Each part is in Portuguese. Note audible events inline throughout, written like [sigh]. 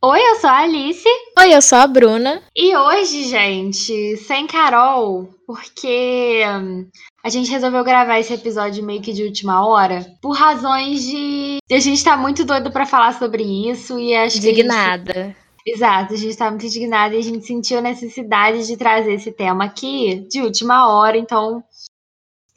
Oi, eu sou a Alice. Oi, eu sou a Bruna. E hoje, gente, sem Carol, porque hum, a gente resolveu gravar esse episódio meio que de última hora, por razões de. A gente tá muito doido para falar sobre isso e acho Indignada. que. Gente... Exato, a gente tá muito indignada e a gente sentiu a necessidade de trazer esse tema aqui de última hora, então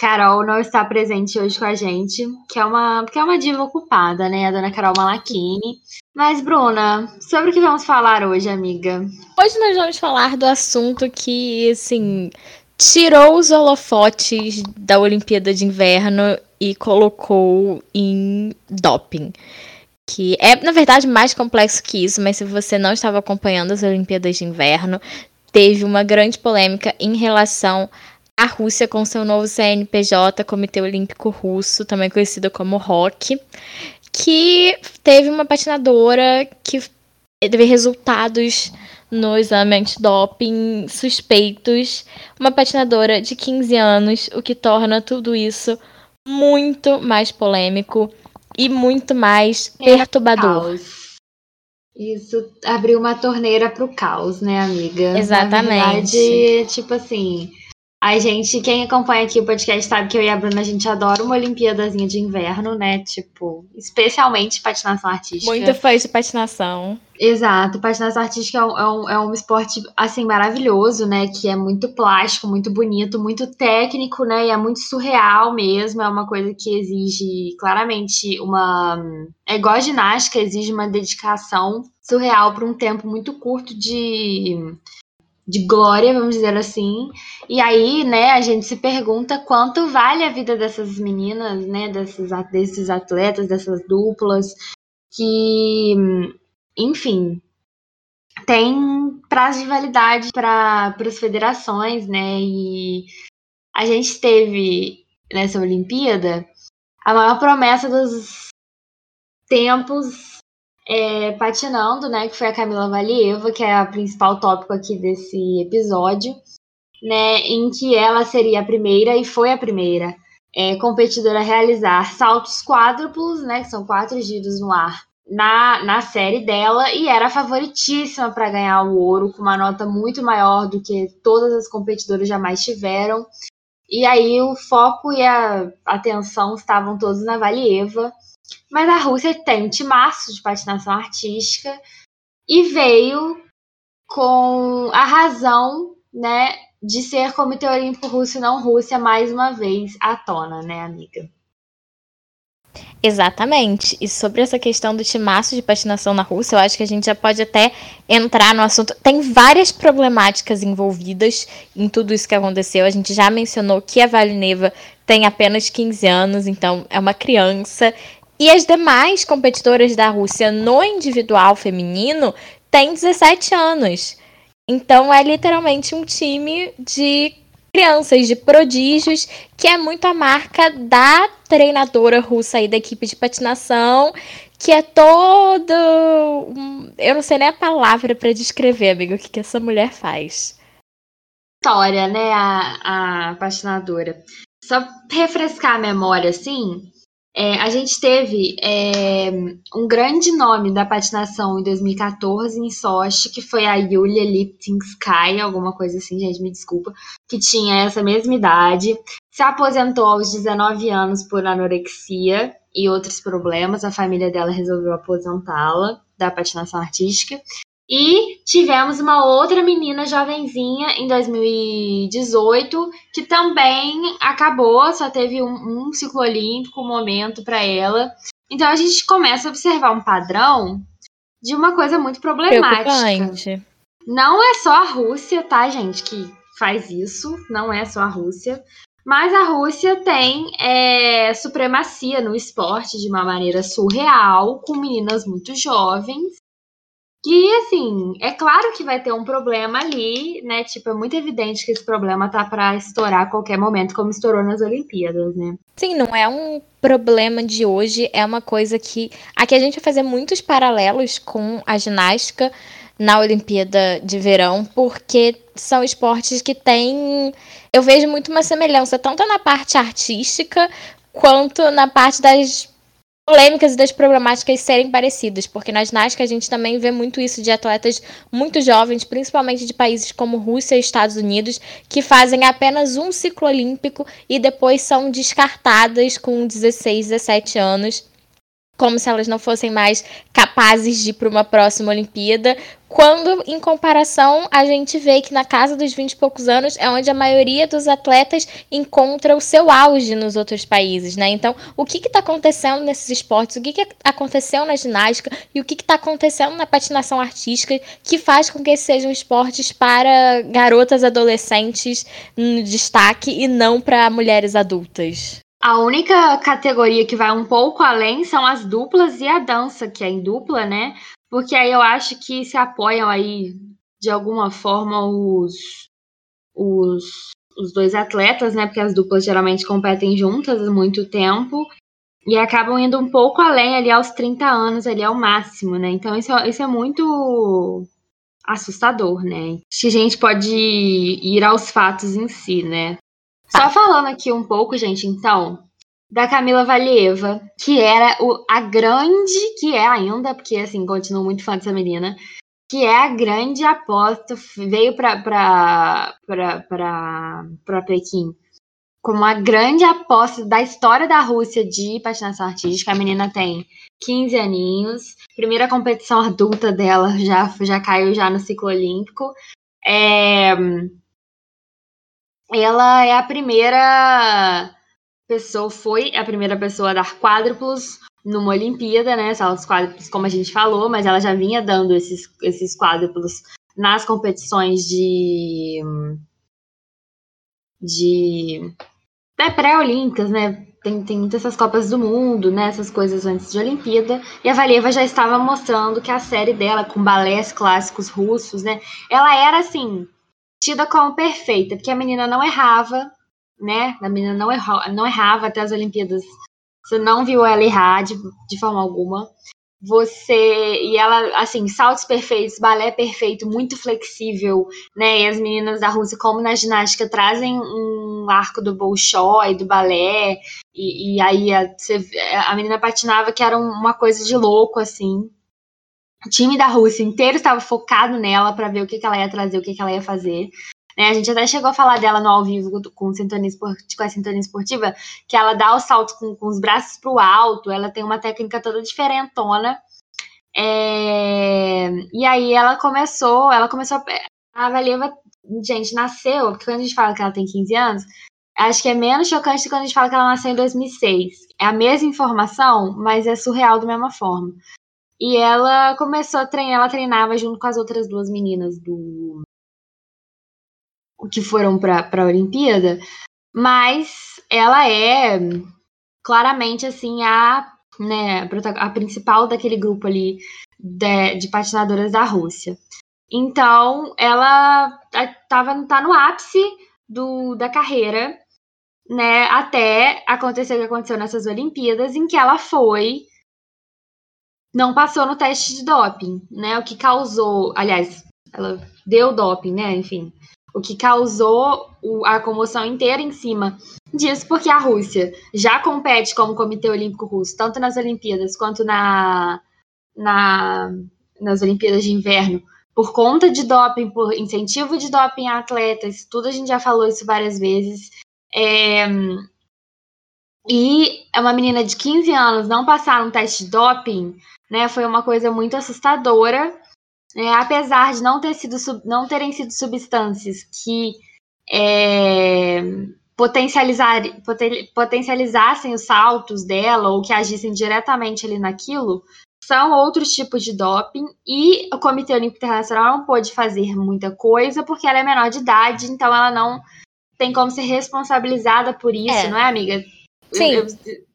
Carol não está presente hoje com a gente, que é uma, que é uma diva ocupada, né? A dona Carol Malachini. Mas, Bruna, sobre o que vamos falar hoje, amiga? Hoje nós vamos falar do assunto que, assim, tirou os holofotes da Olimpíada de Inverno e colocou em doping. Que é, na verdade, mais complexo que isso, mas se você não estava acompanhando as Olimpíadas de Inverno, teve uma grande polêmica em relação a Rússia com seu novo CNPJ, Comitê Olímpico Russo, também conhecido como ROC, que teve uma patinadora que teve resultados no exame antidoping suspeitos, uma patinadora de 15 anos, o que torna tudo isso muito mais polêmico e muito mais é perturbador. Caos. Isso abriu uma torneira para o caos, né, amiga? Exatamente. Na verdade, tipo assim, a gente, quem acompanha aqui o podcast sabe que eu e a Bruna, a gente adora uma Olimpíadazinha de inverno, né? Tipo, especialmente patinação artística. Muito fã de patinação. Exato, patinação artística é um, é, um, é um esporte, assim, maravilhoso, né? Que é muito plástico, muito bonito, muito técnico, né? E é muito surreal mesmo. É uma coisa que exige, claramente, uma. É igual a ginástica, exige uma dedicação surreal por um tempo muito curto de de glória, vamos dizer assim. E aí, né, a gente se pergunta quanto vale a vida dessas meninas, né, desses, desses atletas, dessas duplas, que, enfim, tem prazo de validade para as federações, né, e a gente teve nessa Olimpíada a maior promessa dos tempos é, patinando, né? Que foi a Camila Valieva, que é a principal tópico aqui desse episódio, né? Em que ela seria a primeira e foi a primeira é, competidora a realizar saltos quádruplos, né? Que são quatro giros no ar. Na, na série dela e era favoritíssima para ganhar o ouro, com uma nota muito maior do que todas as competidoras jamais tiveram. E aí o foco e a atenção estavam todos na Valieva, mas a Rússia tem um timaço de patinação artística e veio com a razão, né, de ser Comitê Olímpico Russo e não Rússia mais uma vez à tona, né, amiga? Exatamente. E sobre essa questão do timaço de patinação na Rússia, eu acho que a gente já pode até entrar no assunto. Tem várias problemáticas envolvidas em tudo isso que aconteceu. A gente já mencionou que a Valineva tem apenas 15 anos, então é uma criança. E as demais competidoras da Rússia no individual feminino têm 17 anos. Então é literalmente um time de crianças, de prodígios, que é muito a marca da treinadora russa aí da equipe de patinação, que é todo. Eu não sei nem a palavra para descrever, amigo, o que, que essa mulher faz. História, né, a, a patinadora. Só refrescar a memória, assim, é, a gente teve é, um grande nome da patinação em 2014 em Sochi, que foi a Yulia Liptinskaya, alguma coisa assim, gente, me desculpa, que tinha essa mesma idade, se aposentou aos 19 anos por anorexia e outros problemas, a família dela resolveu aposentá-la da patinação artística, e tivemos uma outra menina jovenzinha em 2018 que também acabou, só teve um, um ciclo olímpico, um momento para ela. Então a gente começa a observar um padrão de uma coisa muito problemática. Não é só a Rússia, tá, gente, que faz isso. Não é só a Rússia. Mas a Rússia tem é, supremacia no esporte de uma maneira surreal, com meninas muito jovens que, assim, é claro que vai ter um problema ali, né? Tipo, é muito evidente que esse problema tá para estourar a qualquer momento, como estourou nas Olimpíadas, né? Sim, não é um problema de hoje, é uma coisa que. Aqui a gente vai fazer muitos paralelos com a ginástica na Olimpíada de Verão, porque são esportes que têm. Eu vejo muito uma semelhança, tanto na parte artística quanto na parte das polêmicas e das problemáticas serem parecidas, porque na ginástica a gente também vê muito isso de atletas muito jovens, principalmente de países como Rússia e Estados Unidos, que fazem apenas um ciclo olímpico e depois são descartadas com 16, 17 anos como se elas não fossem mais capazes de ir para uma próxima Olimpíada, quando, em comparação, a gente vê que na casa dos 20 e poucos anos é onde a maioria dos atletas encontra o seu auge nos outros países, né? Então, o que está acontecendo nesses esportes? O que, que aconteceu na ginástica? E o que está acontecendo na patinação artística que faz com que sejam esportes para garotas adolescentes no destaque e não para mulheres adultas? A única categoria que vai um pouco além são as duplas e a dança, que é em dupla, né? Porque aí eu acho que se apoiam aí de alguma forma os, os, os dois atletas, né? Porque as duplas geralmente competem juntas há muito tempo e acabam indo um pouco além ali aos 30 anos, ali ao máximo, né? Então isso, isso é muito assustador, né? Acho que a gente pode ir aos fatos em si, né? Só falando aqui um pouco, gente, então, da Camila Valieva, que era o, a grande, que é ainda, porque assim, continuo muito fã dessa menina, que é a grande aposta, veio para Pequim como a grande aposta da história da Rússia de patinação artística. A menina tem 15 aninhos, primeira competição adulta dela já, já caiu já no ciclo olímpico. É, ela é a primeira pessoa, foi a primeira pessoa a dar quádruplos numa Olimpíada, né? Saltos quádruplos, como a gente falou, mas ela já vinha dando esses, esses quádruplos nas competições de. de. É, pré-olímpicas, né? Tem, tem muitas essas Copas do Mundo, né? Essas coisas antes de Olimpíada. E a Valieva já estava mostrando que a série dela, com balés clássicos russos, né? Ela era assim tida como perfeita, porque a menina não errava, né? A menina não, errou, não errava até as Olimpíadas. Você não viu ela errar de, de forma alguma. Você. E ela, assim, saltos perfeitos, balé perfeito, muito flexível, né? E as meninas da Rússia, como na ginástica, trazem um arco do Bolshoi, do balé. E, e aí a, a menina patinava que era uma coisa de louco, assim. O time da Rússia inteiro estava focado nela para ver o que, que ela ia trazer, o que, que ela ia fazer. Né, a gente até chegou a falar dela no ao vivo com, sintonia com a sintonia esportiva, que ela dá o salto com, com os braços para o alto, ela tem uma técnica toda diferentona. É, e aí ela começou, ela começou a Valieva, gente, nasceu, porque quando a gente fala que ela tem 15 anos, acho que é menos chocante do que quando a gente fala que ela nasceu em 2006. É a mesma informação, mas é surreal da mesma forma. E ela começou a treinar, ela treinava junto com as outras duas meninas do que foram para a Olimpíada, mas ela é claramente assim a, né, a principal daquele grupo ali de, de patinadoras da Rússia. Então, ela tava, tá no ápice do, da carreira, né, até acontecer o que aconteceu nessas Olimpíadas, em que ela foi não passou no teste de doping, né? O que causou, aliás, ela deu doping, né? Enfim, o que causou a comoção inteira em cima disso, porque a Rússia já compete como Comitê Olímpico Russo, tanto nas Olimpíadas quanto na, na, nas Olimpíadas de Inverno, por conta de doping, por incentivo de doping a atletas, tudo a gente já falou isso várias vezes. É, e é uma menina de 15 anos não passar um teste de doping né, foi uma coisa muito assustadora, é, apesar de não, ter sido, não terem sido substâncias que é, potencializar, poten, potencializassem os saltos dela ou que agissem diretamente ali naquilo, são outros tipos de doping e o Comitê Olímpico Internacional não pôde fazer muita coisa porque ela é menor de idade, então ela não tem como ser responsabilizada por isso, é. não é, amiga? Sim. Eu, eu,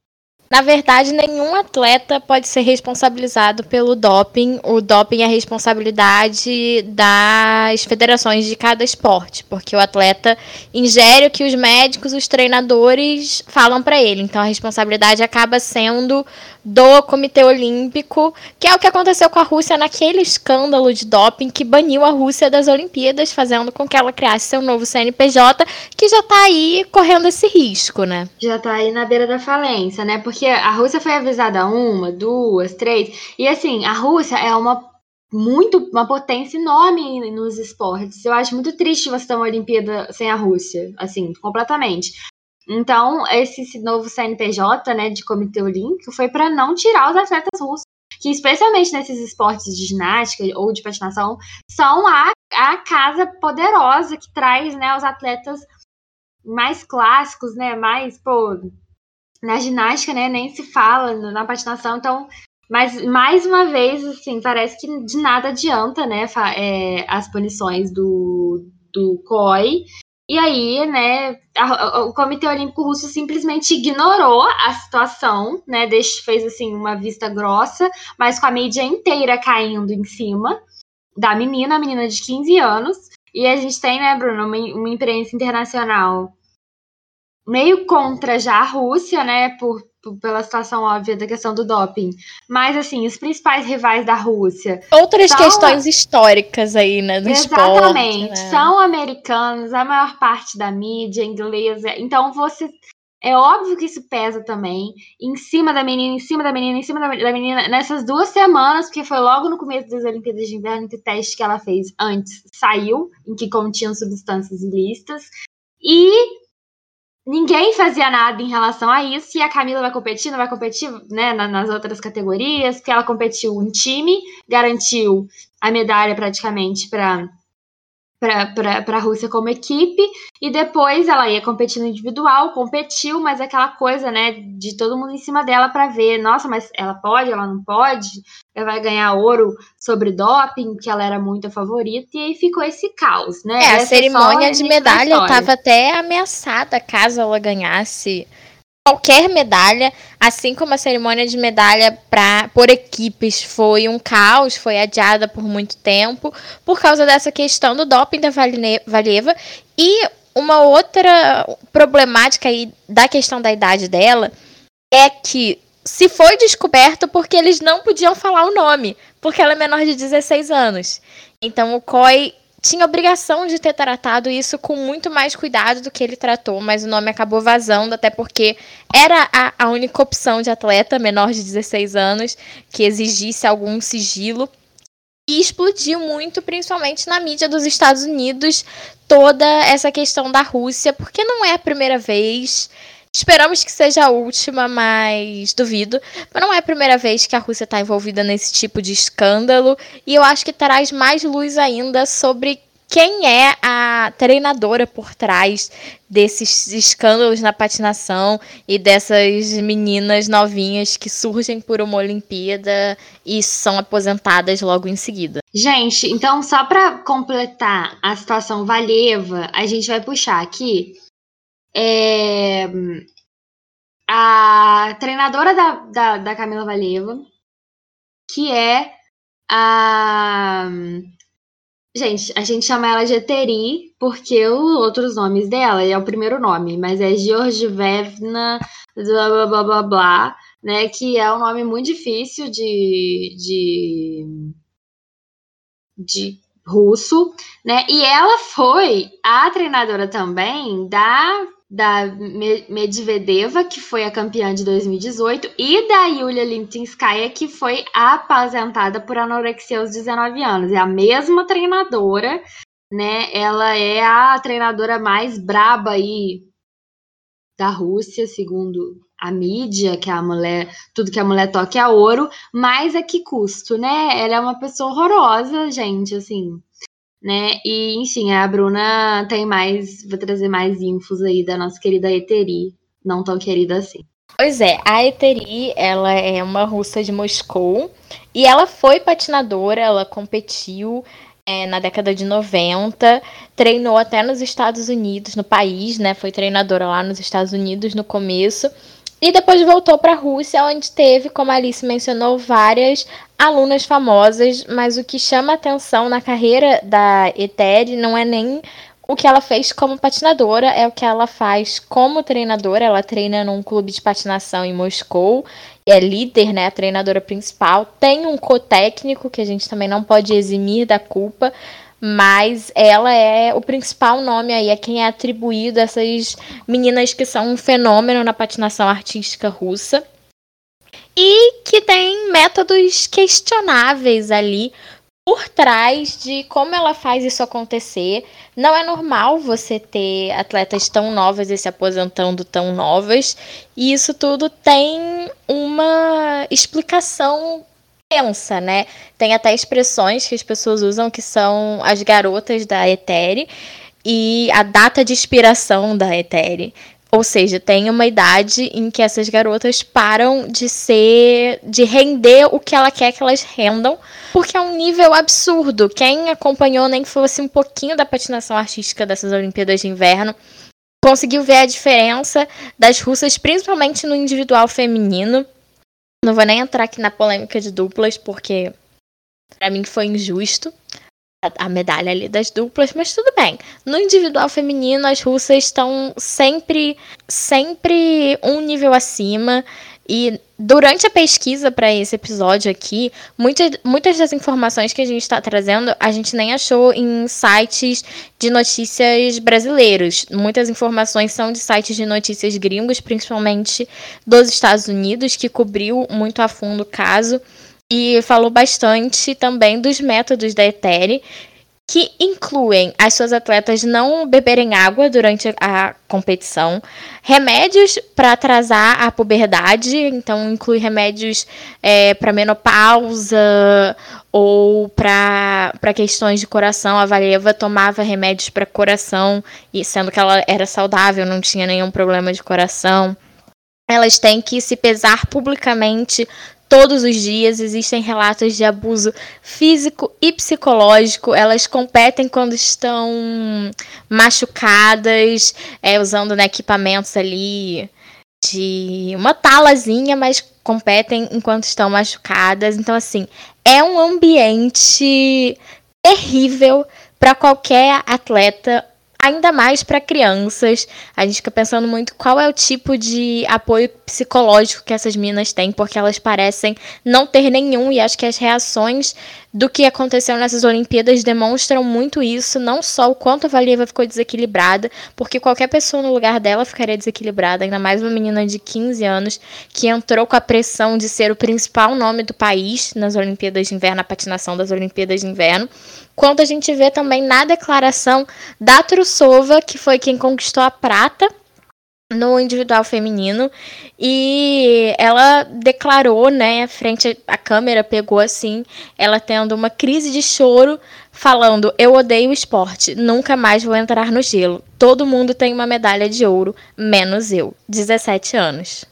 na verdade, nenhum atleta pode ser responsabilizado pelo doping. O doping é responsabilidade das federações de cada esporte, porque o atleta ingere o que os médicos, os treinadores falam para ele. Então a responsabilidade acaba sendo do Comitê Olímpico, que é o que aconteceu com a Rússia naquele escândalo de doping que baniu a Rússia das Olimpíadas, fazendo com que ela criasse seu novo CNPJ, que já tá aí correndo esse risco, né? Já tá aí na beira da falência, né? Porque a Rússia foi avisada uma, duas, três, e assim, a Rússia é uma muito uma potência enorme nos esportes. Eu acho muito triste você ter uma Olimpíada sem a Rússia, assim, completamente. Então, esse novo CNPJ, né, de Comitê Olímpico, foi para não tirar os atletas russos, que especialmente nesses esportes de ginástica ou de patinação, são a, a casa poderosa que traz, né, os atletas mais clássicos, né, mais, pô, na ginástica, né, nem se fala, na patinação, então, mas mais uma vez, assim, parece que de nada adianta, né, é, as punições do, do COI, e aí, né, a, a, o Comitê Olímpico Russo simplesmente ignorou a situação, né, deixe, fez assim uma vista grossa, mas com a mídia inteira caindo em cima da menina, a menina de 15 anos. E a gente tem, né, Bruno, uma, uma imprensa internacional meio contra já a Rússia, né, por pela situação óbvia da questão do doping. Mas, assim, os principais rivais da Rússia. Outras questões históricas aí, né? Do Exatamente. Esporte, né? São americanos, a maior parte da mídia inglesa. Então, você. É óbvio que isso pesa também. Em cima da menina, em cima da menina, em cima da, da menina. Nessas duas semanas, porque foi logo no começo das Olimpíadas de Inverno que o teste que ela fez antes saiu, em que continham substâncias ilícitas. E ninguém fazia nada em relação a isso. E a Camila vai competir, não vai competir né, nas outras categorias, porque ela competiu em time, garantiu a medalha praticamente para para a Rússia como equipe e depois ela ia competir no individual, competiu, mas aquela coisa, né, de todo mundo em cima dela para ver, nossa, mas ela pode, ela não pode, ela vai ganhar ouro sobre doping, que ela era muito a favorita, e aí ficou esse caos, né? É, a Essa cerimônia de medalha estava até ameaçada caso ela ganhasse qualquer medalha, assim como a cerimônia de medalha pra, por equipes foi um caos, foi adiada por muito tempo, por causa dessa questão do doping da Valieva. E uma outra problemática aí da questão da idade dela é que se foi descoberto porque eles não podiam falar o nome, porque ela é menor de 16 anos. Então o COI tinha obrigação de ter tratado isso com muito mais cuidado do que ele tratou, mas o nome acabou vazando, até porque era a, a única opção de atleta menor de 16 anos que exigisse algum sigilo. E explodiu muito, principalmente na mídia dos Estados Unidos, toda essa questão da Rússia, porque não é a primeira vez. Esperamos que seja a última, mas duvido. Mas não é a primeira vez que a Rússia está envolvida nesse tipo de escândalo. E eu acho que traz mais luz ainda sobre quem é a treinadora por trás desses escândalos na patinação e dessas meninas novinhas que surgem por uma Olimpíada e são aposentadas logo em seguida. Gente, então só para completar a situação Valeva, a gente vai puxar aqui é, a treinadora da, da, da Camila Valeva, que é a. Gente, a gente chama ela de Eteri, porque os outros nomes dela é o primeiro nome, mas é Georgievna, blá blá blá blá blá, né? Que é um nome muito difícil de, de, de russo, né? E ela foi a treinadora também da da Medvedeva, que foi a campeã de 2018, e da Yulia Lintinskaya, que foi aposentada por anorexia aos 19 anos. É a mesma treinadora, né? Ela é a treinadora mais braba aí da Rússia, segundo a mídia, que a mulher, tudo que a mulher toca é ouro, mas a que custo, né? Ela é uma pessoa horrorosa, gente, assim né? E, enfim, a Bruna tem mais, vou trazer mais infos aí da nossa querida Eteri, não tão querida assim. Pois é, a Eteri, ela é uma russa de Moscou e ela foi patinadora, ela competiu é, na década de 90, treinou até nos Estados Unidos, no país, né? Foi treinadora lá nos Estados Unidos no começo. E depois voltou para a Rússia, onde teve, como a Alice mencionou, várias alunas famosas, mas o que chama atenção na carreira da Eteri não é nem o que ela fez como patinadora é o que ela faz como treinadora. Ela treina num clube de patinação em Moscou, é líder, né, a treinadora principal. Tem um co-técnico que a gente também não pode eximir da culpa, mas ela é o principal nome aí, é quem é atribuído a essas meninas que são um fenômeno na patinação artística russa. E que tem métodos questionáveis ali por trás de como ela faz isso acontecer. Não é normal você ter atletas tão novas e se aposentando tão novas, e isso tudo tem uma explicação pensa, né? Tem até expressões que as pessoas usam que são as garotas da Etere e a data de expiração da Etere. Ou seja, tem uma idade em que essas garotas param de ser, de render o que ela quer que elas rendam, porque é um nível absurdo. Quem acompanhou nem que fosse um pouquinho da patinação artística dessas Olimpíadas de Inverno, conseguiu ver a diferença das russas, principalmente no individual feminino. Não vou nem entrar aqui na polêmica de duplas, porque para mim foi injusto a medalha ali das duplas, mas tudo bem. No individual feminino, as russas estão sempre, sempre um nível acima. E durante a pesquisa para esse episódio aqui, muitas, muitas das informações que a gente está trazendo, a gente nem achou em sites de notícias brasileiros. Muitas informações são de sites de notícias gringos, principalmente dos Estados Unidos, que cobriu muito a fundo o caso e falou bastante também dos métodos da Etere, que incluem as suas atletas não beberem água durante a competição, remédios para atrasar a puberdade, então inclui remédios é, para menopausa ou para questões de coração. A Valeva tomava remédios para coração, e sendo que ela era saudável, não tinha nenhum problema de coração. Elas têm que se pesar publicamente todos os dias existem relatos de abuso físico e psicológico. Elas competem quando estão machucadas, é, usando né, equipamentos ali de uma talazinha, mas competem enquanto estão machucadas. Então, assim, é um ambiente terrível para qualquer atleta ainda mais para crianças. A gente fica pensando muito qual é o tipo de apoio psicológico que essas meninas têm, porque elas parecem não ter nenhum e acho que as reações do que aconteceu nessas Olimpíadas demonstram muito isso, não só o quanto a Valieva ficou desequilibrada, porque qualquer pessoa no lugar dela ficaria desequilibrada, ainda mais uma menina de 15 anos que entrou com a pressão de ser o principal nome do país nas Olimpíadas de Inverno, na patinação das Olimpíadas de Inverno, quanto a gente vê também na declaração da Trusova, que foi quem conquistou a prata no individual feminino e ela declarou, né, frente à câmera, pegou assim, ela tendo uma crise de choro, falando: "Eu odeio o esporte, nunca mais vou entrar no gelo. Todo mundo tem uma medalha de ouro, menos eu, 17 anos".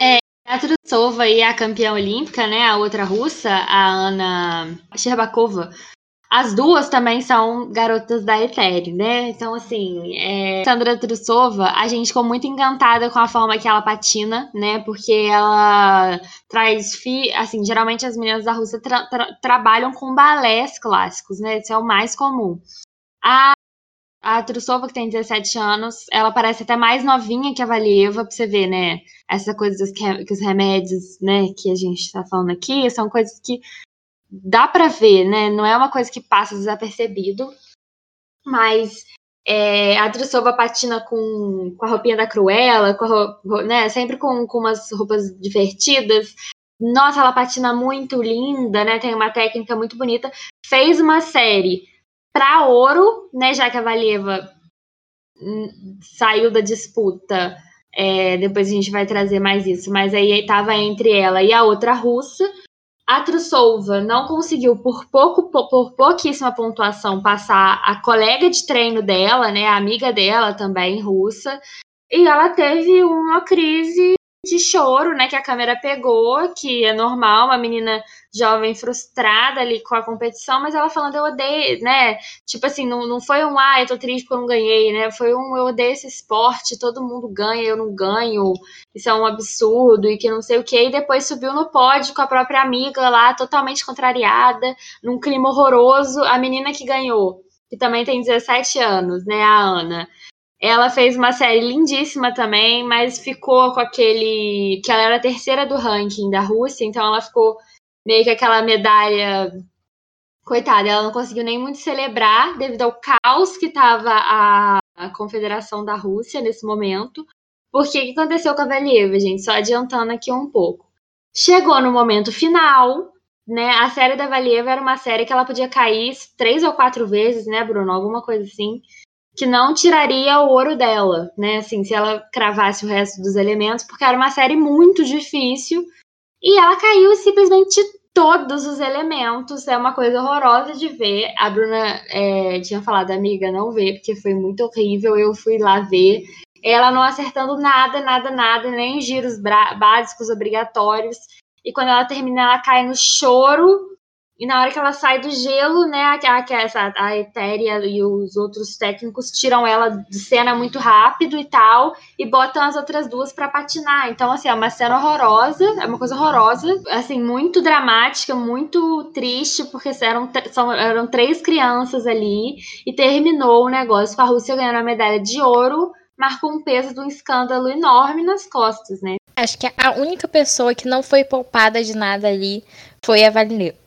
É, a Trusova e a campeã olímpica, né, a outra russa, a Ana Sherbakova, as duas também são garotas da Ethereum, né? Então, assim, é... Sandra Trusova, a gente ficou muito encantada com a forma que ela patina, né? Porque ela traz. Fi... Assim, geralmente as meninas da Rússia tra tra trabalham com balés clássicos, né? Isso é o mais comum. A a Trusova, que tem 17 anos, ela parece até mais novinha que a Valieva, pra você ver, né? Essa coisa dos que, que os remédios, né, que a gente tá falando aqui, são coisas que dá para ver, né? Não é uma coisa que passa desapercebido, mas é, a Drusova patina com, com a roupinha da Cruella, com né, sempre com, com umas roupas divertidas. Nossa, ela patina muito linda, né? Tem uma técnica muito bonita. Fez uma série para ouro, né? Já que a Valieva hum, saiu da disputa. É, depois a gente vai trazer mais isso. Mas aí estava entre ela e a outra russa. A Trusova não conseguiu, por pouco, por pouquíssima pontuação, passar a colega de treino dela, né, a amiga dela também, russa, e ela teve uma crise de choro, né, que a câmera pegou, que é normal, uma menina jovem frustrada ali com a competição, mas ela falando eu odeio, né? Tipo assim, não, não foi um ah, eu tô triste porque eu não ganhei, né? Foi um eu odeio esse esporte, todo mundo ganha, eu não ganho, isso é um absurdo e que não sei o que. E depois subiu no pódio com a própria amiga lá, totalmente contrariada, num clima horroroso. A menina que ganhou que também tem 17 anos, né, a Ana. Ela fez uma série lindíssima também, mas ficou com aquele. que ela era a terceira do ranking da Rússia, então ela ficou meio que aquela medalha. Coitada, ela não conseguiu nem muito celebrar devido ao caos que estava a, a Confederação da Rússia nesse momento. Porque o que aconteceu com a Valieva, gente? Só adiantando aqui um pouco. Chegou no momento final, né? A série da Valieva era uma série que ela podia cair três ou quatro vezes, né, Bruno? Alguma coisa assim que não tiraria o ouro dela, né? Assim, se ela cravasse o resto dos elementos, porque era uma série muito difícil. E ela caiu simplesmente todos os elementos. É uma coisa horrorosa de ver. A Bruna é, tinha falado, amiga, não vê, porque foi muito horrível. Eu fui lá ver. Ela não acertando nada, nada, nada, nem giros básicos obrigatórios. E quando ela termina, ela cai no choro e na hora que ela sai do gelo, né, a, a, a Etéria e os outros técnicos tiram ela de cena muito rápido e tal, e botam as outras duas para patinar. Então, assim, é uma cena horrorosa, é uma coisa horrorosa, assim, muito dramática, muito triste, porque eram, são, eram três crianças ali, e terminou o negócio com a Rússia ganhando a medalha de ouro, marcou um peso de um escândalo enorme nas costas, né? Acho que a única pessoa que não foi poupada de nada ali foi a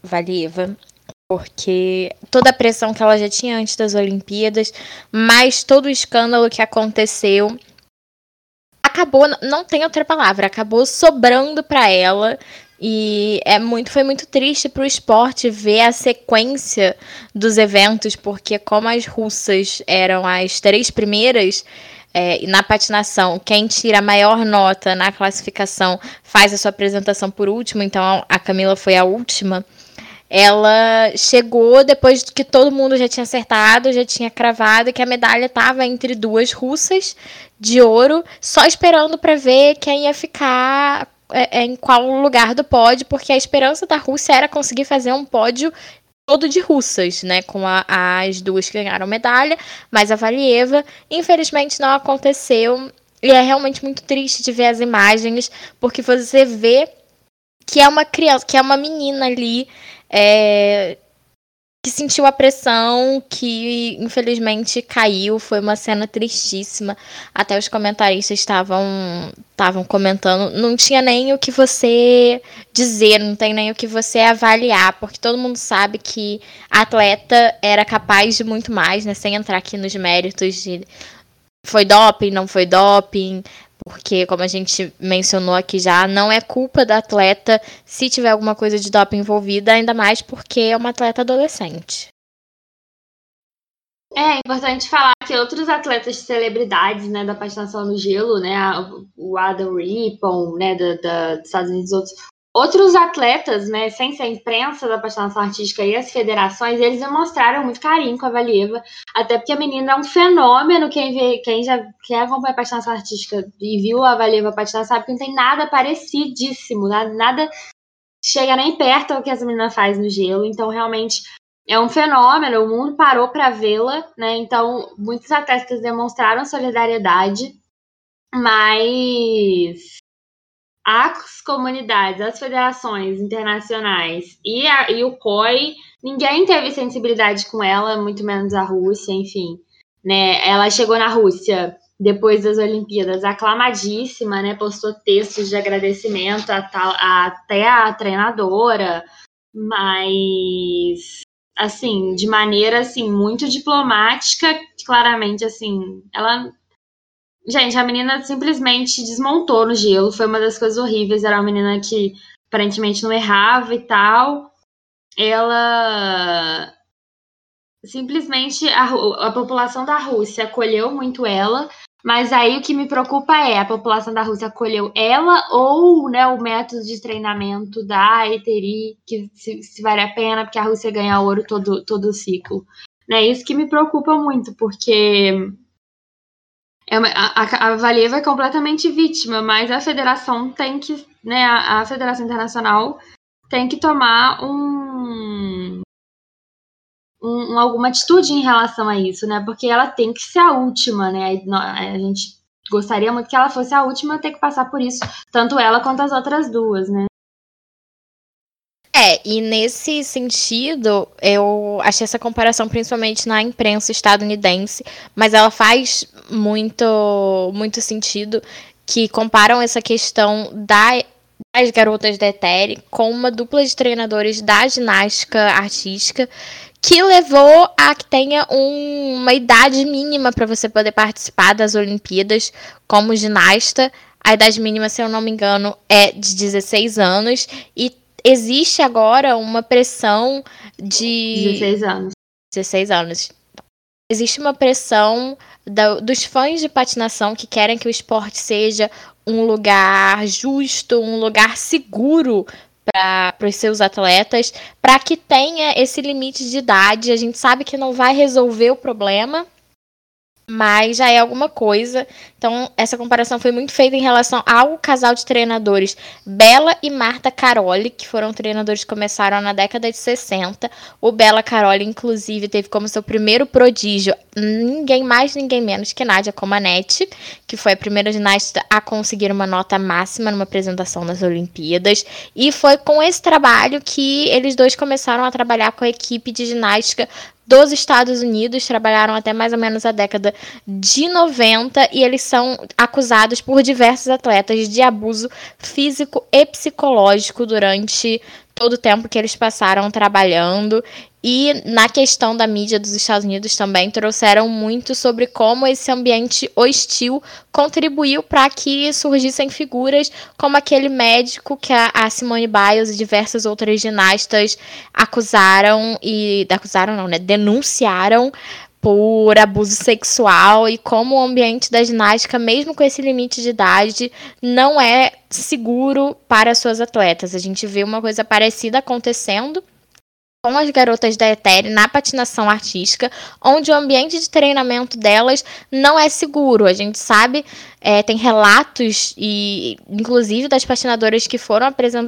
Valieva. Porque toda a pressão que ela já tinha antes das Olimpíadas, mais todo o escândalo que aconteceu, acabou, não tem outra palavra, acabou sobrando para ela. E é muito, foi muito triste para o esporte ver a sequência dos eventos, porque como as russas eram as três primeiras, é, na patinação, quem tira a maior nota na classificação faz a sua apresentação por último, então a Camila foi a última. Ela chegou depois que todo mundo já tinha acertado, já tinha cravado que a medalha estava entre duas russas de ouro, só esperando para ver quem ia ficar é, é, em qual lugar do pódio, porque a esperança da Rússia era conseguir fazer um pódio todo de russas, né? Com a, as duas que ganharam medalha, mas a Valieva, infelizmente, não aconteceu. E é realmente muito triste de ver as imagens, porque você vê que é uma criança, que é uma menina ali, é, que sentiu a pressão, que infelizmente caiu. Foi uma cena tristíssima. Até os comentaristas estavam estavam comentando, não tinha nem o que você dizer, não tem nem o que você avaliar, porque todo mundo sabe que a atleta era capaz de muito mais, né, sem entrar aqui nos méritos de foi doping, não foi doping, porque, como a gente mencionou aqui já, não é culpa da atleta se tiver alguma coisa de doping envolvida, ainda mais porque é uma atleta adolescente. É importante falar que outros atletas de celebridades, né, da patinação no gelo, né, o Adam Rippon, né, da, da, dos Estados Unidos, outros, Outros atletas, né, sem ser a imprensa da patinação artística e as federações, eles demonstraram muito carinho com a Valieva, até porque a menina é um fenômeno. Quem vê, quem já quem acompanha a patinação artística e viu a Valieva patinar sabe que não tem nada parecidíssimo, nada, nada chega nem perto do que essa menina faz no gelo. Então, realmente é um fenômeno. O mundo parou para vê-la, né? Então, muitos atletas demonstraram solidariedade, mas as comunidades, as federações internacionais e, a, e o COI, ninguém teve sensibilidade com ela, muito menos a Rússia, enfim. Né? Ela chegou na Rússia depois das Olimpíadas, aclamadíssima, né? Postou textos de agradecimento a tal, a, até a treinadora, mas assim, de maneira assim muito diplomática, claramente assim, ela Gente, a menina simplesmente desmontou no gelo. Foi uma das coisas horríveis. Era uma menina que aparentemente não errava e tal. Ela. Simplesmente a, a população da Rússia acolheu muito ela, mas aí o que me preocupa é a população da Rússia acolheu ela ou né, o método de treinamento da Eteri, que se, se, vale a pena, porque a Rússia ganha ouro todo, todo o ciclo. Né, isso que me preocupa muito, porque é uma, a, a Valieva é completamente vítima, mas a federação tem que, né, a, a federação internacional tem que tomar um, um, alguma atitude em relação a isso, né? Porque ela tem que ser a última, né? A gente gostaria muito que ela fosse a última a ter que passar por isso, tanto ela quanto as outras duas, né? É, e nesse sentido, eu achei essa comparação principalmente na imprensa estadunidense, mas ela faz muito, muito sentido que comparam essa questão da, das garotas da Eteri com uma dupla de treinadores da ginástica artística que levou a que tenha um, uma idade mínima para você poder participar das Olimpíadas como ginasta. A idade mínima, se eu não me engano, é de 16 anos e existe agora uma pressão de 16 anos. 16 anos. Existe uma pressão da, dos fãs de patinação que querem que o esporte seja um lugar justo, um lugar seguro para os seus atletas, para que tenha esse limite de idade. A gente sabe que não vai resolver o problema, mas já é alguma coisa. Então, essa comparação foi muito feita em relação ao casal de treinadores Bela e Marta Caroli, que foram treinadores que começaram na década de 60. O Bela Caroli, inclusive, teve como seu primeiro prodígio ninguém mais, ninguém menos que Nádia Comaneci, que foi a primeira ginasta a conseguir uma nota máxima numa apresentação nas Olimpíadas. E foi com esse trabalho que eles dois começaram a trabalhar com a equipe de ginástica dos Estados Unidos, trabalharam até mais ou menos a década de 90 e eles são acusados por diversos atletas de abuso físico e psicológico durante todo o tempo que eles passaram trabalhando e na questão da mídia dos Estados Unidos também trouxeram muito sobre como esse ambiente hostil contribuiu para que surgissem figuras como aquele médico que a, Simone Biles e diversas outras ginastas acusaram e acusaram não, né, denunciaram por abuso sexual e como o ambiente da ginástica, mesmo com esse limite de idade, não é seguro para suas atletas. A gente vê uma coisa parecida acontecendo com as garotas da Etere na patinação artística, onde o ambiente de treinamento delas não é seguro. A gente sabe, é, tem relatos, e inclusive das patinadoras que foram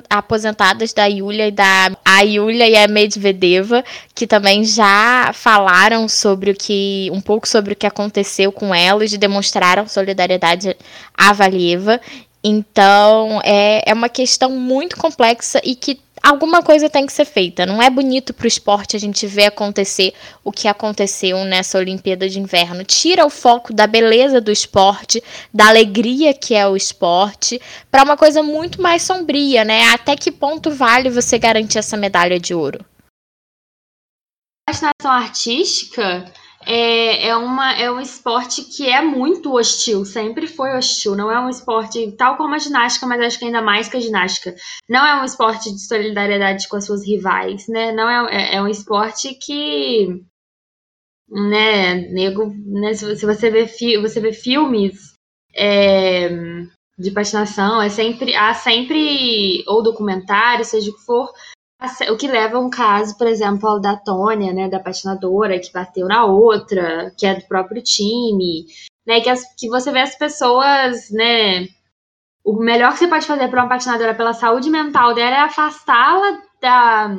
aposentadas da Yulia e da a Yulia e a Medvedeva, que também já falaram sobre o que um pouco sobre o que aconteceu com elas e demonstraram solidariedade à Valieva. Então, é, é uma questão muito complexa e que alguma coisa tem que ser feita. Não é bonito para o esporte a gente ver acontecer o que aconteceu nessa Olimpíada de Inverno. Tira o foco da beleza do esporte, da alegria que é o esporte, para uma coisa muito mais sombria, né? Até que ponto vale você garantir essa medalha de ouro? A nação artística é, é, uma, é um esporte que é muito hostil, sempre foi hostil. Não é um esporte tal como a ginástica, mas acho que ainda mais que a ginástica. Não é um esporte de solidariedade com as suas rivais, né? Não é, é, é um esporte que, né, nego, né, se, você vê, fi, você vê filmes é, de patinação, é sempre, há sempre, ou documentário, seja o que for, o que leva um caso, por exemplo, ao da Tônia, né, da patinadora, que bateu na outra, que é do próprio time, né, que, as, que você vê as pessoas, né, o melhor que você pode fazer para uma patinadora pela saúde mental dela é afastá-la da,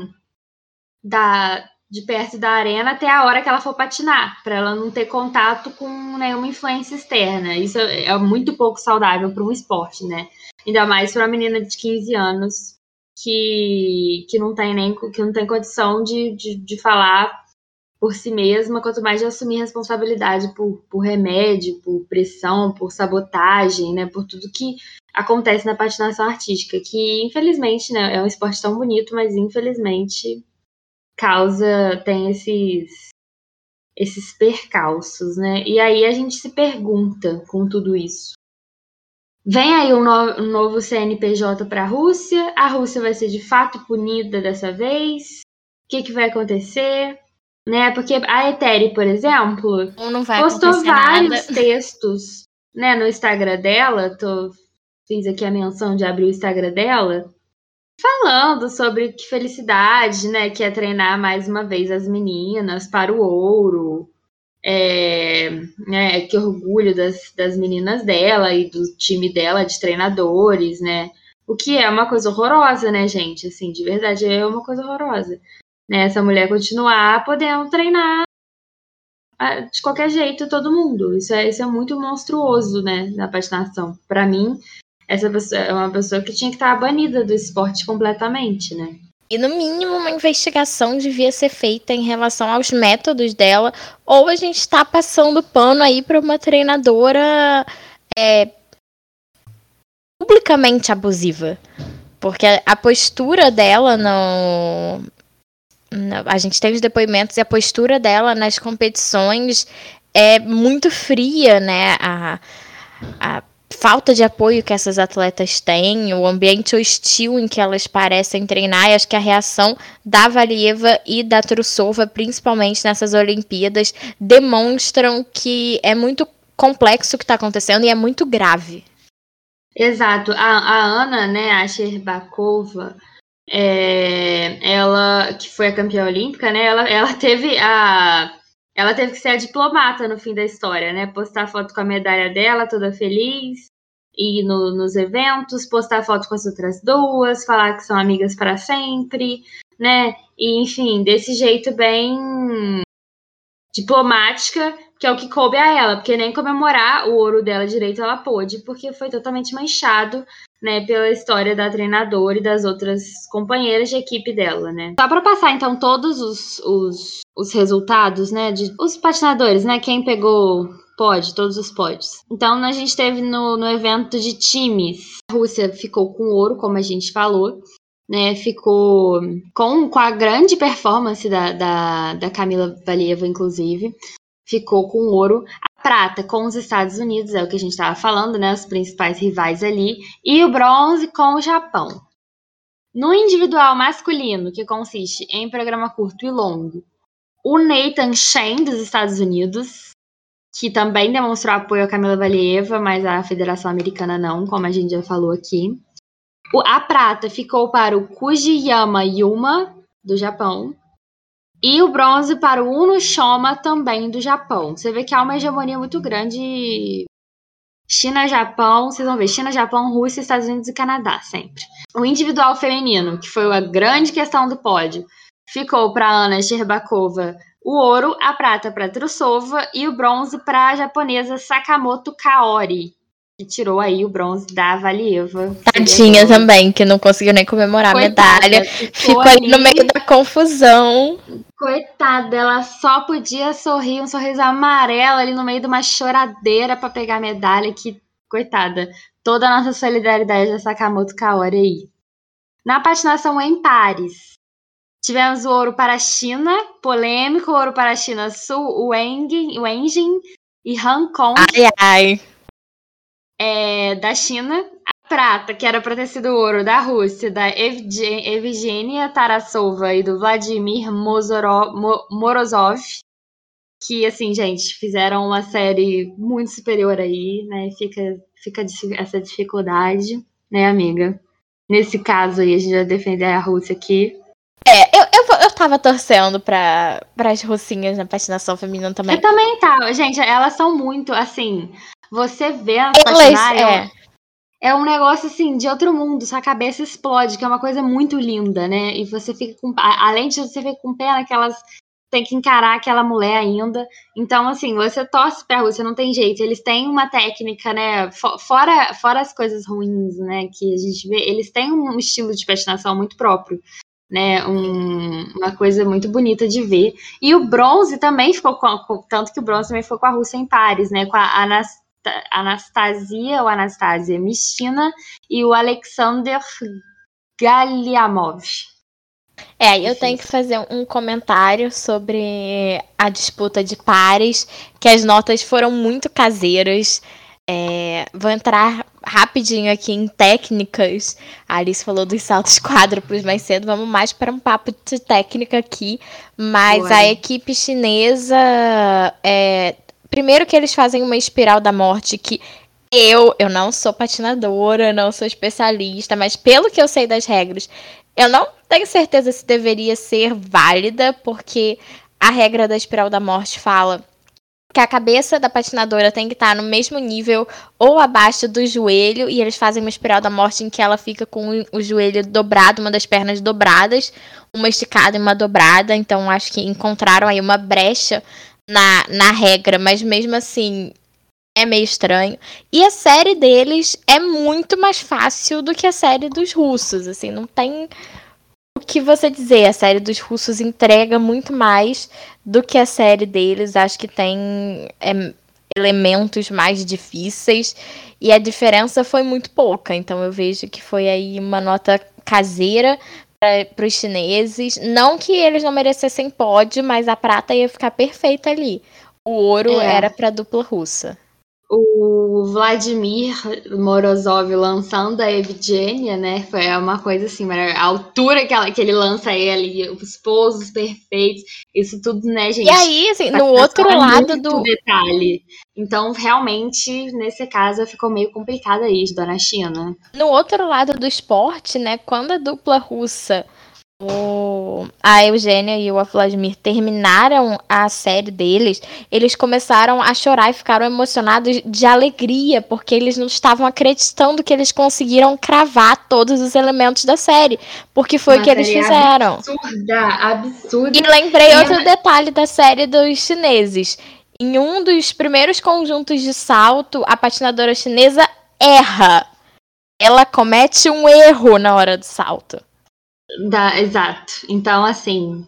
da, de perto da arena até a hora que ela for patinar, para ela não ter contato com nenhuma influência externa. Isso é, é muito pouco saudável para um esporte, né? Ainda mais para uma menina de 15 anos que, que não tem nem que não tem condição de, de, de falar por si mesma, quanto mais de assumir responsabilidade por, por remédio, por pressão, por sabotagem, né, por tudo que acontece na patinação artística, que infelizmente, né, é um esporte tão bonito, mas infelizmente causa tem esses esses percalços, né? E aí a gente se pergunta com tudo isso, Vem aí um, no, um novo CNPJ para a Rússia. A Rússia vai ser de fato punida dessa vez. O que, que vai acontecer? Né? Porque a Eteri, por exemplo, postou vários nada. textos né, no Instagram dela. Tô, fiz aqui a menção de abrir o Instagram dela. Falando sobre que felicidade, né? Que é treinar mais uma vez as meninas para o ouro é, né, que orgulho das, das meninas dela e do time dela de treinadores, né? O que é uma coisa horrorosa, né, gente? Assim, de verdade, é uma coisa horrorosa. Né? Essa mulher continuar podendo treinar de qualquer jeito todo mundo. Isso é, isso é muito monstruoso, né, na patinação. Para mim, essa pessoa é uma pessoa que tinha que estar banida do esporte completamente, né? E no mínimo uma investigação devia ser feita em relação aos métodos dela, ou a gente está passando pano aí para uma treinadora é, publicamente abusiva. Porque a postura dela não. A gente teve os depoimentos e a postura dela nas competições é muito fria, né? A, a falta de apoio que essas atletas têm, o ambiente hostil em que elas parecem treinar, e acho que a reação da Valieva e da Trusova, principalmente nessas Olimpíadas, demonstram que é muito complexo o que está acontecendo e é muito grave. Exato. A, a Ana, né, a Sherbakova, é, ela, que foi a campeã olímpica, né, ela, ela teve a... Ela teve que ser a diplomata no fim da história, né? Postar foto com a medalha dela, toda feliz, ir no, nos eventos, postar foto com as outras duas, falar que são amigas para sempre, né? E, enfim, desse jeito bem diplomática, que é o que coube a ela, porque nem comemorar o ouro dela direito ela pôde, porque foi totalmente manchado, né, pela história da treinadora e das outras companheiras de equipe dela, né. Só para passar então todos os, os, os resultados, né, de os patinadores, né, quem pegou pode, todos os podes. Então a gente teve no, no evento de times, a Rússia ficou com ouro, como a gente falou, né, ficou com, com a grande performance da, da, da Camila Valieva, inclusive ficou com ouro. Prata com os Estados Unidos, é o que a gente estava falando, né? Os principais rivais ali. E o bronze com o Japão. No individual masculino, que consiste em programa curto e longo, o Nathan Shen, dos Estados Unidos, que também demonstrou apoio a Camila Valieva, mas a Federação Americana não, como a gente já falou aqui. A prata ficou para o Kujiyama Yuma, do Japão. E o bronze para o Uno Shoma, também do Japão. Você vê que há uma hegemonia muito grande. China, Japão, vocês vão ver, China, Japão, Rússia, Estados Unidos e Canadá, sempre. O individual feminino, que foi a grande questão do pódio, ficou para Ana Sherbakova o ouro, a prata para Trusova e o bronze para a japonesa Sakamoto Kaori que tirou aí o bronze da Valieva. Tadinha também, que não conseguiu nem comemorar Coitada, a medalha. Ficou, ficou ali no meio da confusão. Coitada, ela só podia sorrir, um sorriso amarelo ali no meio de uma choradeira para pegar a medalha. Que, coitada, toda a nossa solidariedade a Sakamoto Kaori aí. Na patinação em pares, tivemos o ouro para a China, polêmico, ouro para a China Sul, o Engin e Hong Kong. Ai, ai é, da China, prata, que era para ter sido ouro da Rússia, da Evgenia Tarasova e do Vladimir Morozov, que, assim, gente, fizeram uma série muito superior aí, né? Fica, fica essa dificuldade, né, amiga? Nesse caso aí, a gente vai defender a Rússia aqui. É, eu, eu, eu tava torcendo para as russinhas na patinação feminina também. Eu também tava. Gente, elas são muito, assim, você vê a é. É um negócio assim de outro mundo, sua cabeça explode, que é uma coisa muito linda, né? E você fica com. Além de você ficar com pena que elas têm que encarar aquela mulher ainda. Então, assim, você torce pra Rússia, não tem jeito. Eles têm uma técnica, né? Fora, fora as coisas ruins, né? Que a gente vê, eles têm um estilo de patinação muito próprio. Né, um, uma coisa muito bonita de ver. E o bronze também ficou com, tanto que o bronze também ficou com a Rússia em pares, né, com a Anas, Anastasia ou Anastasia Mistina e o Alexander Galiamov. É, eu tenho que fazer um comentário sobre a disputa de pares, que as notas foram muito caseiras. É, vou entrar rapidinho aqui em técnicas. A Alice falou dos saltos quádruplos mais cedo. Vamos mais para um papo de técnica aqui. Mas Ué. a equipe chinesa é, Primeiro que eles fazem uma espiral da morte que eu, eu não sou patinadora, não sou especialista, mas pelo que eu sei das regras, eu não tenho certeza se deveria ser válida, porque a regra da espiral da morte fala que a cabeça da patinadora tem que estar no mesmo nível ou abaixo do joelho, e eles fazem uma espiral da morte em que ela fica com o joelho dobrado, uma das pernas dobradas, uma esticada e uma dobrada, então acho que encontraram aí uma brecha na, na regra, mas mesmo assim é meio estranho. E a série deles é muito mais fácil do que a série dos russos, assim, não tem o que você dizer, a série dos russos entrega muito mais do que a série deles. Acho que tem é, elementos mais difíceis e a diferença foi muito pouca. Então eu vejo que foi aí uma nota caseira para os chineses. Não que eles não merecessem pódio, mas a prata ia ficar perfeita ali. O ouro é. era para dupla russa o Vladimir Morozov lançando a Evgenia, né? Foi uma coisa assim, a altura que, ela, que ele lança ele, os pousos perfeitos, isso tudo, né, gente? E aí, assim, no outro lado do. detalhe. Então, realmente, nesse caso, ficou meio complicado aí, Dona China. No outro lado do esporte, né, quando a dupla russa o, a Eugênia e o Vladimir terminaram a série deles, eles começaram a chorar e ficaram emocionados de alegria, porque eles não estavam acreditando que eles conseguiram cravar todos os elementos da série, porque foi o que eles fizeram. Absurda, absurda. E lembrei outro a... detalhe da série dos chineses. Em um dos primeiros conjuntos de salto, a patinadora chinesa erra. Ela comete um erro na hora do salto. Da, exato. Então, assim,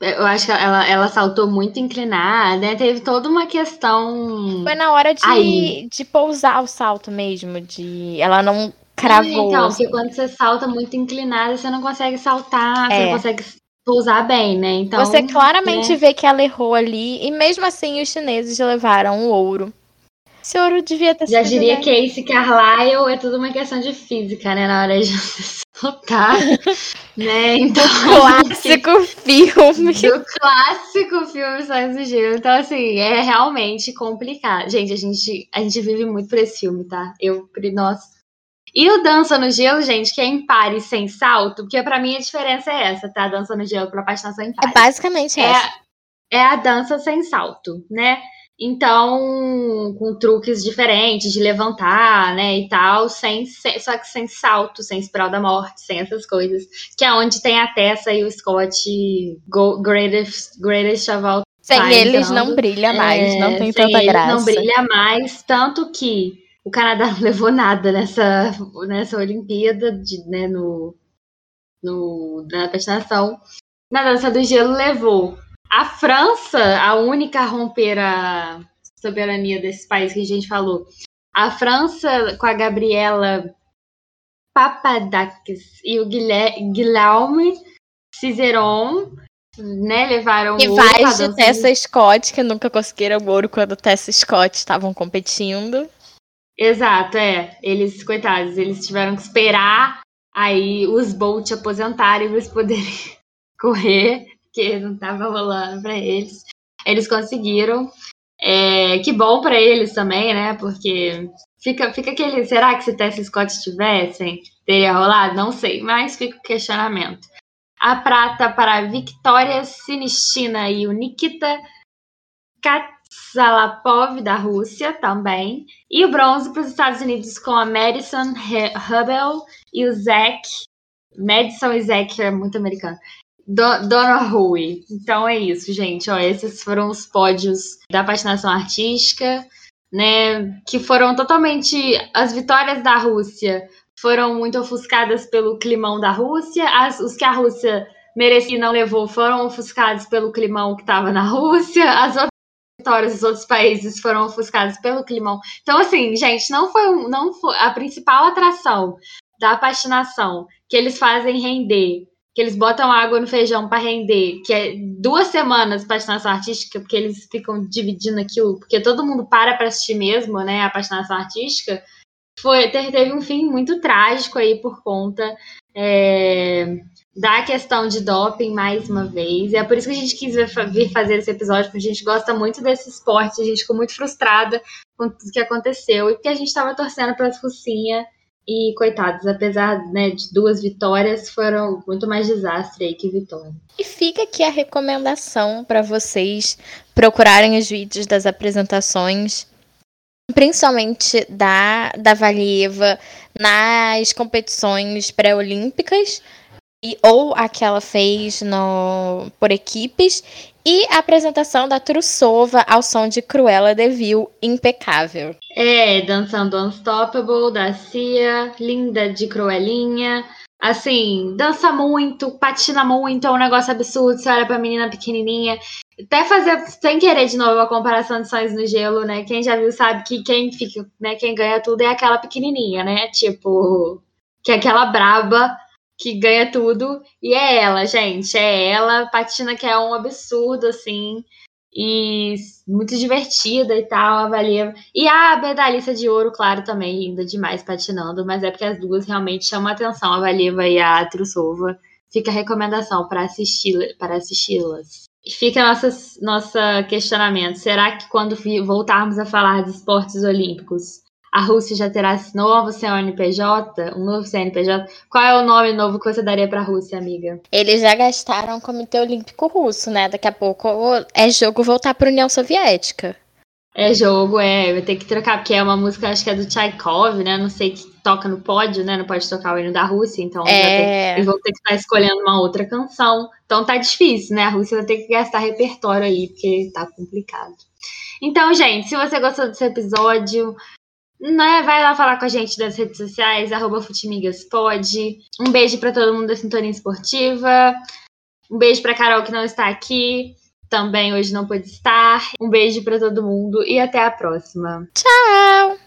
eu acho que ela, ela saltou muito inclinada, né? Teve toda uma questão. Foi na hora de, de pousar o salto mesmo, de. Ela não cravou. Então, porque quando você salta muito inclinada, você não consegue saltar, é. você não consegue pousar bem, né? Então. Você claramente né? vê que ela errou ali, e mesmo assim os chineses levaram o ouro. Esse ouro devia ter Já sido. Já diria que esse Carlyle é tudo uma questão de física, né? Na hora de [laughs] soltar. né? Então. Do [laughs] clássico filme. Do clássico filme Science do Gelo. Então, assim, é realmente complicado. Gente, a gente, a gente vive muito por esse filme, tá? Eu, nossa. E o Dança no Gelo, gente, que é em pares sem salto, porque para mim a diferença é essa, tá? Dança no Gelo pra patinação em pares. É basicamente é, essa. É a dança sem salto, né? Então, com truques diferentes de levantar, né, e tal, sem, sem, só que sem salto, sem espiral da morte, sem essas coisas, que é onde tem a Tessa e o Scott Go, Greatest, greatest of all Sem eles não brilha mais, é, não tem tanta graça. Não brilha mais, tanto que o Canadá não [laughs] levou nada nessa, nessa Olimpíada, de, né, no, no, na patinação. Na dança do gelo levou a França, a única a romper a soberania desse país que a gente falou. A França, com a Gabriela Papadakis e o Guilherme Cizeron, né, levaram Rivais de Tessa Scott, que nunca conseguiram ouro quando Tessa Scott estavam competindo. Exato, é. Eles, coitados, eles tiveram que esperar aí os Bolt aposentarem para eles poderem [laughs] correr porque não estava rolando para eles. Eles conseguiram. É, que bom para eles também, né? Porque fica, fica aquele. Será que se Tess Scott tivessem, teria rolado? Não sei, mas fica o questionamento. A prata para a Victoria Sinistina e o Nikita Katsalapov da Rússia também. E o bronze para os Estados Unidos com a Madison Hubel e o Zach. Madison e Zach é muito americano. Dona Rui. Então é isso, gente. Ó, esses foram os pódios da patinação artística, né? Que foram totalmente. As vitórias da Rússia foram muito ofuscadas pelo climão da Rússia. As, os que a Rússia merecia e não levou foram ofuscados pelo climão que estava na Rússia. As outras vitórias dos outros países foram ofuscadas pelo climão. Então, assim, gente, não foi, não foi a principal atração da patinação que eles fazem render que eles botam água no feijão para render, que é duas semanas de patinação artística, porque eles ficam dividindo aquilo, porque todo mundo para para assistir mesmo, né, a patinação artística, foi, teve um fim muito trágico aí por conta é, da questão de doping, mais uma vez. E é por isso que a gente quis vir fazer esse episódio, porque a gente gosta muito desse esporte, a gente ficou muito frustrada com tudo que aconteceu, e porque a gente estava torcendo para as Russinha e, coitados, apesar né, de duas vitórias, foram muito mais desastre aí que vitória. E fica aqui a recomendação para vocês procurarem os vídeos das apresentações, principalmente da, da Valieva, nas competições pré-olímpicas, e, ou a que ela fez no, por equipes, e a apresentação da Trussova ao som de Cruella de Vil, impecável. É, dançando Unstoppable, da Cia, linda de Cruelinha, Assim, dança muito, patina muito, é um negócio absurdo. Você olha pra menina pequenininha. Até fazer, sem querer de novo, a comparação de sonhos no gelo, né? Quem já viu sabe que quem fica, né? Quem ganha tudo é aquela pequenininha, né? Tipo, que é aquela braba que ganha tudo. E é ela, gente, é ela. Patina que é um absurdo, assim e muito divertida e tal, a Valia. E a medalhista de ouro, claro, também, linda demais patinando, mas é porque as duas realmente chamam a atenção, a Valieva e a Trusova. Fica a recomendação para assisti-las. Para assisti-las. Fica nosso, nosso questionamento. Será que quando voltarmos a falar de esportes olímpicos, a Rússia já terá esse novo CNPJ, um novo CNPJ. Qual é o nome novo que você daria para a Rússia, amiga? Eles já gastaram o Comitê Olímpico Russo, né? Daqui a pouco é jogo voltar para a União Soviética. É jogo, é. Vai ter que trocar, porque é uma música, acho que é do Tchaikov, né? Não sei que toca no pódio, né? Não pode tocar o hino da Rússia, então é... eles vão ter que estar escolhendo uma outra canção. Então tá difícil, né? A Rússia vai ter que gastar repertório aí, porque tá complicado. Então, gente, se você gostou desse episódio, né, vai lá falar com a gente nas redes sociais, arroba. Um beijo para todo mundo da Sintonia Esportiva. Um beijo para Carol que não está aqui, também hoje não pôde estar. Um beijo para todo mundo e até a próxima. Tchau!